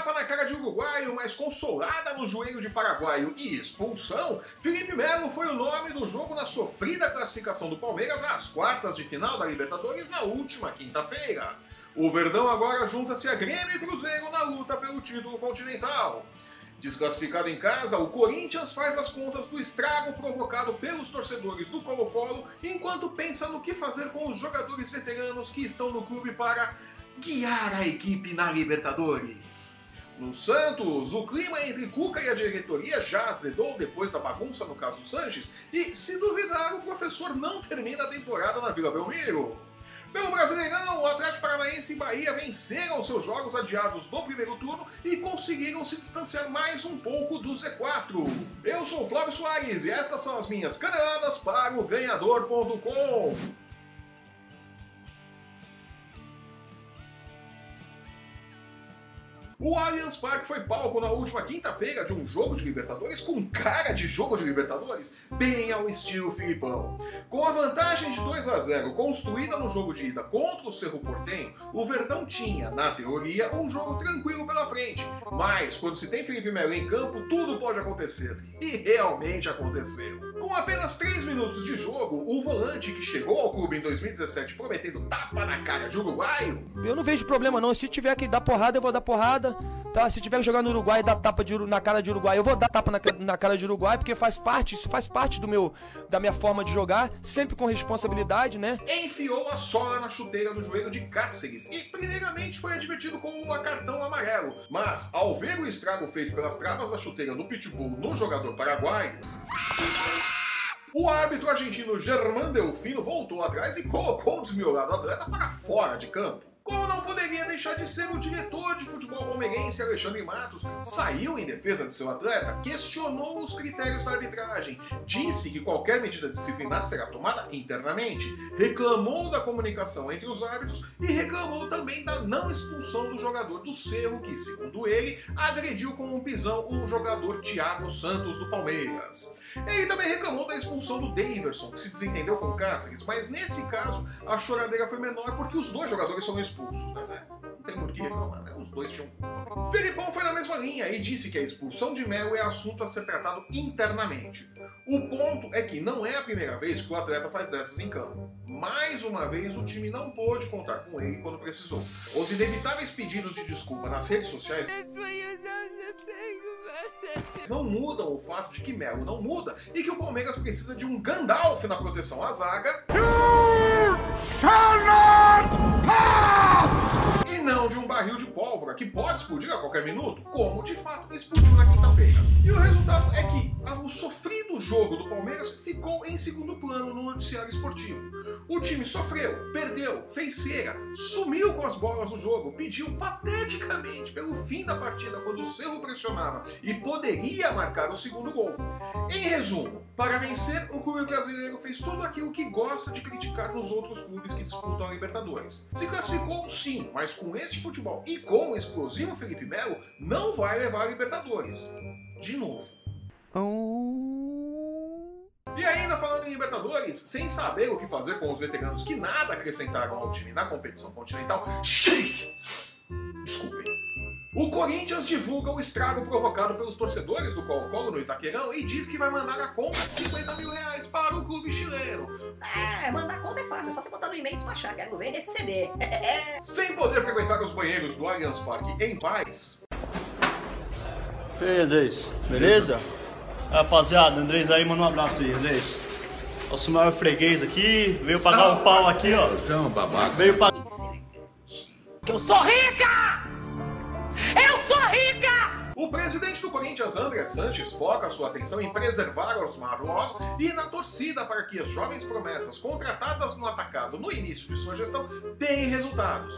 tapa na cara de uruguaio, mas consolada no joelho de paraguaio e expulsão, Felipe Melo foi o nome do jogo na sofrida classificação do Palmeiras às quartas de final da Libertadores na última quinta-feira. O Verdão agora junta-se a Grêmio e Cruzeiro na luta pelo título continental. Desclassificado em casa, o Corinthians faz as contas do estrago provocado pelos torcedores do Colo-Colo enquanto pensa no que fazer com os jogadores veteranos que estão no clube para guiar a equipe na Libertadores. No Santos, o clima entre Cuca e a diretoria já azedou depois da bagunça no caso Sanches e, se duvidar, o professor não termina a temporada na Vila Belmiro. Pelo Brasileirão, o Atlético Paranaense e Bahia venceram seus jogos adiados no primeiro turno e conseguiram se distanciar mais um pouco do Z4. Eu sou Flávio Soares e estas são as minhas caneladas para o Ganhador.com. O Allianz Parque foi palco na última quinta-feira de um jogo de Libertadores com cara de jogo de Libertadores, bem ao estilo Filipão. Com a vantagem de 2 a 0 construída no jogo de ida contra o Cerro Portenho, o Verdão tinha, na teoria, um jogo tranquilo pela frente. Mas, quando se tem Felipe Melo em campo, tudo pode acontecer. E realmente aconteceu. Com apenas 3 minutos de jogo, o volante que chegou ao clube em 2017 prometendo tapa na cara de uruguaio. Eu não vejo problema não, se tiver que dar porrada, eu vou dar porrada. Tá? Se tiver que jogar no Uruguai e dar tapa de, na cara de Uruguai, eu vou dar tapa na, na, cara de Uruguai, porque faz parte, isso faz parte do meu, da minha forma de jogar, sempre com responsabilidade, né? Enfiou a sola na chuteira do joelho de Cáceres e, primeiramente, foi advertido com o cartão amarelo. Mas, ao ver o estrago feito pelas travas da chuteira do Pitbull no jogador paraguaio. O árbitro argentino Germán Delfino voltou atrás e colocou o desmiolado atleta para fora de campo. Como não poderia deixar de ser o diretor de futebol palmeirense Alexandre Matos saiu em defesa de seu atleta, questionou os critérios da arbitragem, disse que qualquer medida disciplinar será tomada internamente, reclamou da comunicação entre os árbitros e reclamou também da não expulsão do jogador do Cerro, que, segundo ele, agrediu com um pisão o jogador Thiago Santos do Palmeiras. Ele também reclamou da expulsão do Daverson, que se desentendeu com o Cáceres, mas nesse caso a choradeira foi menor porque os dois jogadores são expulsos, né? Tem por reclamar, né? Os dois tinham Felipão foi na mesma linha e disse que a expulsão de Melo é assunto a ser tratado internamente. O ponto é que não é a primeira vez que o atleta faz dessas em campo. Mais uma vez, o time não pôde contar com ele quando precisou. Os inevitáveis pedidos de desculpa nas redes sociais não mudam o fato de que Melo não muda e que o Palmeiras precisa de um Gandalf na proteção à zaga. You shall not pass! Não de um barril de pólvora que pode explodir a qualquer minuto, como de fato explodiu na quinta-feira. E o resultado é que o sofrido jogo do Palmeiras ficou em segundo plano no noticiário esportivo. O time sofreu, perdeu, fez cera, sumiu com as bolas no jogo, pediu pateticamente pelo fim da partida quando o Cerro pressionava e poderia marcar o segundo gol. Em resumo, para vencer, o clube brasileiro fez tudo aquilo que gosta de criticar nos outros clubes que disputam a Libertadores. Se classificou sim, mas com este futebol e com o explosivo Felipe Melo, não vai levar a Libertadores. De novo. E ainda falando em Libertadores, sem saber o que fazer com os veteranos que nada acrescentaram ao time na competição continental, shake! Desculpem. O Corinthians divulga o estrago provocado pelos torcedores do Colo-Colo no Itaquerão e diz que vai mandar a conta de 50 mil reais para o clube chileno. É, mandar a conta é fácil, é só você botar no e-mail e despachar, quero ver receber. Sem poder frequentar os banheiros do Allianz Parque em paz. Andrés, beleza? beleza? Rapaziada, Andrés aí, manda um abraço aí, Andrés. Nosso maior freguês aqui, veio pagar o um pau aqui, ó. Você é um babaca. Veio pagar. Que eu sou rica! Eu sou rica! O presidente do Corinthians, André Sanches, foca sua atenção em preservar os Marlós e na torcida para que as jovens promessas contratadas no atacado no início de sua gestão deem resultados.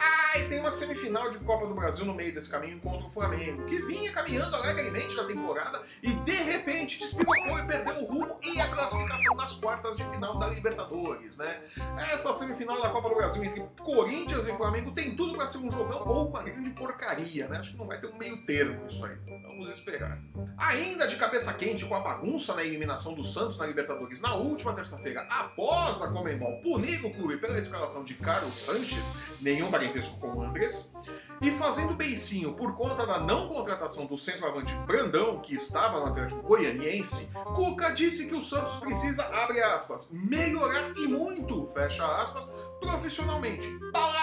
Ah, e tem uma semifinal de Copa do Brasil no meio desse caminho contra o Flamengo, que vinha caminhando alegremente na temporada e de repente despirocou e perdeu o rumo e a classificação nas quartas de final da Libertadores, né? Essa semifinal da Copa do Brasil entre Corinthians e Flamengo tem tudo para ser um jogão ou uma grande porcaria, né? Acho que não vai ter um meio termo isso aí. Vamos esperar. Ainda de cabeça quente com a bagunça na eliminação do Santos na Libertadores na última terça-feira, após a Comembol punir o clube pela escalação de Carlos Sanches, nenhum o. E fazendo beicinho por conta da não contratação do centroavante Brandão, que estava no Atlético Goianiense, Cuca disse que o Santos precisa, abre aspas, melhorar e muito, fecha aspas, profissionalmente.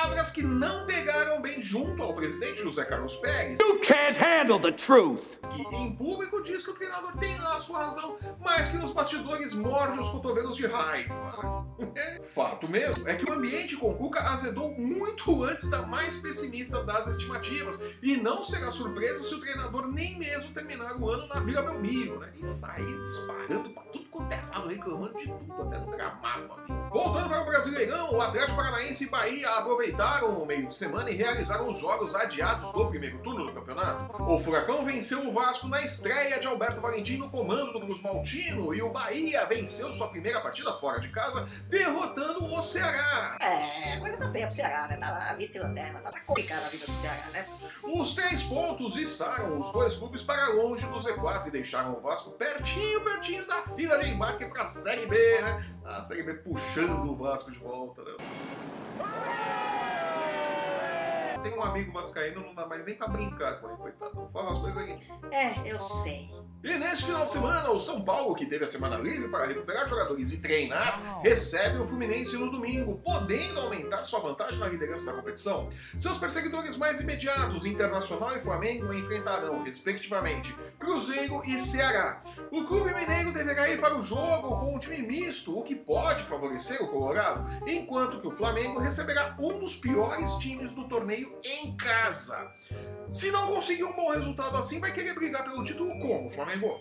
Palavras que não pegaram bem junto ao presidente José Carlos Pérez, You can't handle the truth. que em público diz que o treinador tem lá a sua razão, mas que nos bastidores morde os cotovelos de raiva. É, Fato mesmo é que o ambiente com Cuca azedou muito antes da mais pessimista das estimativas, e não será surpresa se o treinador nem mesmo terminar o ano na Vila Belmiro, né? E sair disparando pra tudo quanto é lado, reclamando de tudo, até no gramado ali. Voltando para o Brasileirão, o Atlético Paranaense e Bahia aproveitaram o meio de semana e realizaram os jogos adiados do primeiro turno do campeonato. O Furacão venceu o Vasco na estreia de Alberto Valentim no comando do Cruz Maltino e o Bahia venceu sua primeira partida fora de casa, derrotando o Ceará. É, coisa tá feia pro Ceará, né? Tá lá, vice-lanterna, tá, tá complicada a vida do Ceará, né? Os três pontos içaram os dois clubes para longe do Z4 e deixaram o Vasco pertinho, pertinho da fila de embarque para a Série B, né? A Série B puxando o Vasco de volta, né? Tem um amigo vascaíno, não dá mais nem pra brincar com ele, coitado. Fala as coisas aí. É, eu sei. E neste final de semana, o São Paulo, que teve a semana livre para recuperar jogadores e treinar, recebe o Fluminense no domingo, podendo aumentar sua vantagem na liderança da competição. Seus perseguidores mais imediatos, Internacional e Flamengo, enfrentarão, respectivamente, Cruzeiro e Ceará. O clube mineiro deverá ir para o jogo com um time misto, o que pode favorecer o Colorado, enquanto que o Flamengo receberá um dos piores times do torneio em casa. Se não conseguir um bom resultado assim, vai querer brigar pelo título como, Flamengo?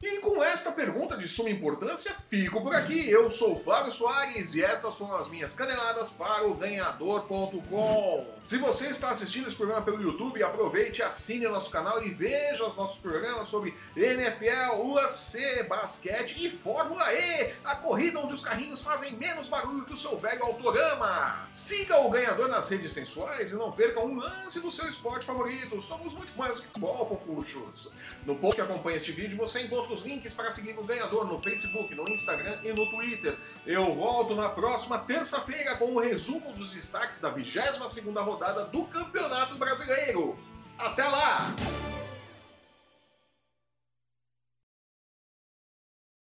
E com esta pergunta de suma importância, fico por aqui. Eu sou o Flávio Soares e estas foram as minhas caneladas para o ganhador.com. Se você está assistindo esse programa pelo YouTube, aproveite, assine o nosso canal e veja os nossos programas sobre NFL, UFC, basquete e Fórmula E, a corrida onde os carrinhos fazem menos barulho que o seu velho autorama. Siga o ganhador nas redes sensuais e não perca um lance do seu esporte favorito. Somos muito mais do que futebol, fofuchos. No post que acompanha este vídeo, você encontra os links para seguir o ganhador no Facebook, no Instagram e no Twitter. Eu volto na próxima terça-feira com o resumo dos destaques da 22ª rodada do Campeonato Brasileiro. Até lá!